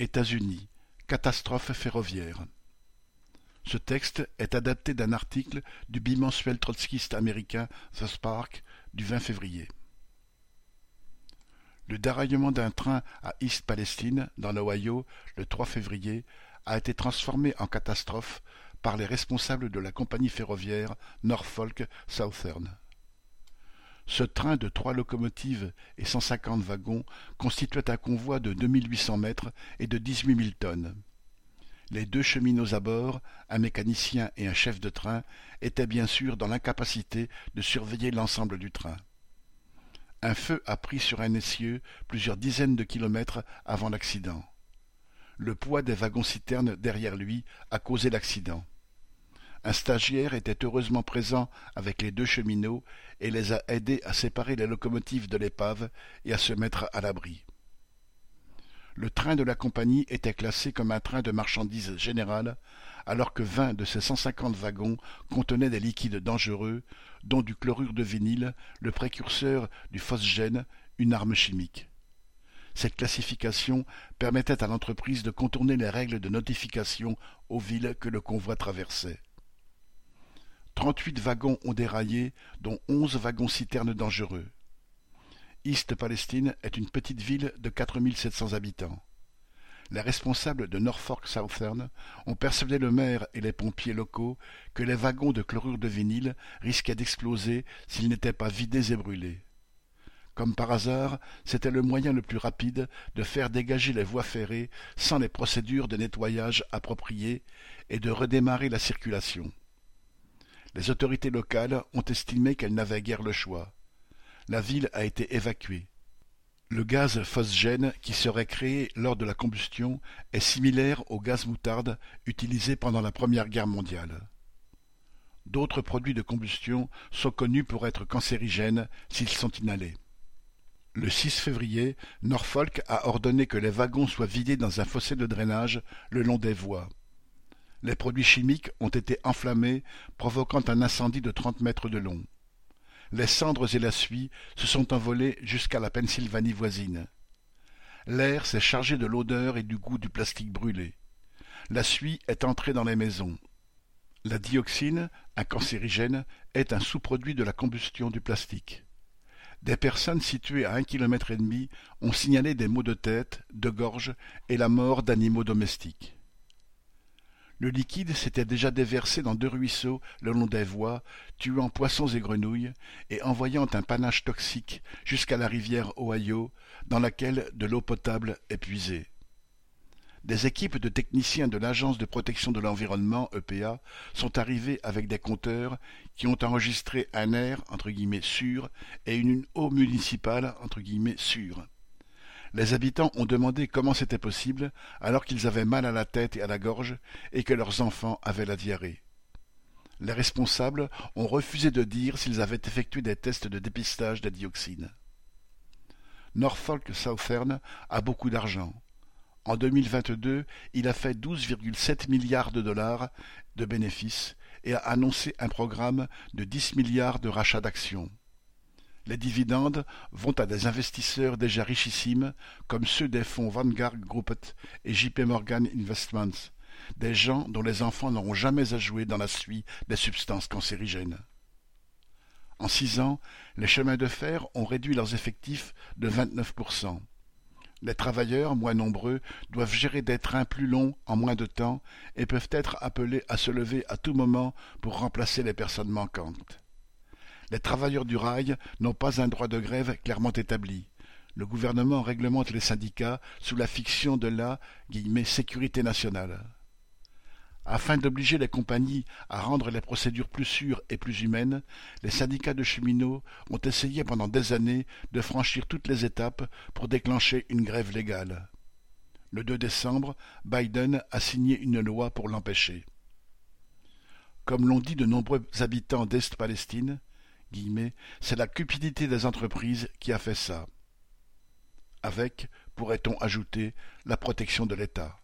États-Unis, catastrophe ferroviaire. Ce texte est adapté d'un article du bimensuel trotskiste américain The Spark du 20 février. Le déraillement d'un train à East Palestine, dans l'Ohio, le 3 février, a été transformé en catastrophe par les responsables de la compagnie ferroviaire Norfolk Southern. Ce train de trois locomotives et cent cinquante wagons constituait un convoi de deux mille huit cents mètres et de dix-huit mille tonnes. Les deux cheminots à bord, un mécanicien et un chef de train, étaient bien sûr dans l'incapacité de surveiller l'ensemble du train. Un feu a pris sur un essieu plusieurs dizaines de kilomètres avant l'accident. Le poids des wagons-citernes derrière lui a causé l'accident. Un stagiaire était heureusement présent avec les deux cheminots et les a aidés à séparer les locomotives de l'épave et à se mettre à l'abri. Le train de la compagnie était classé comme un train de marchandises générales, alors que vingt de ses cent cinquante wagons contenaient des liquides dangereux, dont du chlorure de vinyle, le précurseur du phosgène, une arme chimique. Cette classification permettait à l'entreprise de contourner les règles de notification aux villes que le convoi traversait. Trente-huit wagons ont déraillé, dont onze wagons-citernes dangereux. East Palestine est une petite ville de quatre mille sept cents habitants. Les responsables de Norfolk Southern ont persuadé le maire et les pompiers locaux que les wagons de chlorure de vinyle risquaient d'exploser s'ils n'étaient pas vidés et brûlés. Comme par hasard, c'était le moyen le plus rapide de faire dégager les voies ferrées sans les procédures de nettoyage appropriées et de redémarrer la circulation. Les autorités locales ont estimé qu'elles n'avaient guère le choix. La ville a été évacuée. Le gaz phosgène qui serait créé lors de la combustion est similaire au gaz moutarde utilisé pendant la Première Guerre mondiale. D'autres produits de combustion sont connus pour être cancérigènes s'ils sont inhalés. Le 6 février, Norfolk a ordonné que les wagons soient vidés dans un fossé de drainage le long des voies. Les produits chimiques ont été enflammés, provoquant un incendie de trente mètres de long. Les cendres et la suie se sont envolées jusqu'à la Pennsylvanie voisine. L'air s'est chargé de l'odeur et du goût du plastique brûlé. La suie est entrée dans les maisons. La dioxine, un cancérigène, est un sous-produit de la combustion du plastique. Des personnes situées à un kilomètre et demi ont signalé des maux de tête, de gorge et la mort d'animaux domestiques. Le liquide s'était déjà déversé dans deux ruisseaux le long des voies, tuant poissons et grenouilles, et envoyant un panache toxique jusqu'à la rivière Ohio, dans laquelle de l'eau potable est puisée. Des équipes de techniciens de l'Agence de protection de l'environnement EPA sont arrivés avec des compteurs qui ont enregistré un air entre guillemets sûr et une eau municipale entre guillemets sûre. Les habitants ont demandé comment c'était possible alors qu'ils avaient mal à la tête et à la gorge et que leurs enfants avaient la diarrhée. Les responsables ont refusé de dire s'ils avaient effectué des tests de dépistage des dioxines. Norfolk Southern a beaucoup d'argent. En 2022, il a fait 12,7 milliards de dollars de bénéfices et a annoncé un programme de 10 milliards de rachats d'actions. Les dividendes vont à des investisseurs déjà richissimes, comme ceux des fonds Vanguard Group et JP Morgan Investments, des gens dont les enfants n'auront jamais à jouer dans la suie des substances cancérigènes. En six ans, les chemins de fer ont réduit leurs effectifs de 29%. Les travailleurs, moins nombreux, doivent gérer des trains plus longs en moins de temps et peuvent être appelés à se lever à tout moment pour remplacer les personnes manquantes. Les travailleurs du rail n'ont pas un droit de grève clairement établi. Le gouvernement réglemente les syndicats sous la fiction de la sécurité nationale. Afin d'obliger les compagnies à rendre les procédures plus sûres et plus humaines, les syndicats de cheminots ont essayé pendant des années de franchir toutes les étapes pour déclencher une grève légale. Le 2 décembre, Biden a signé une loi pour l'empêcher. Comme l'ont dit de nombreux habitants d'Est-Palestine, c'est la cupidité des entreprises qui a fait ça. Avec, pourrait-on ajouter, la protection de l'État.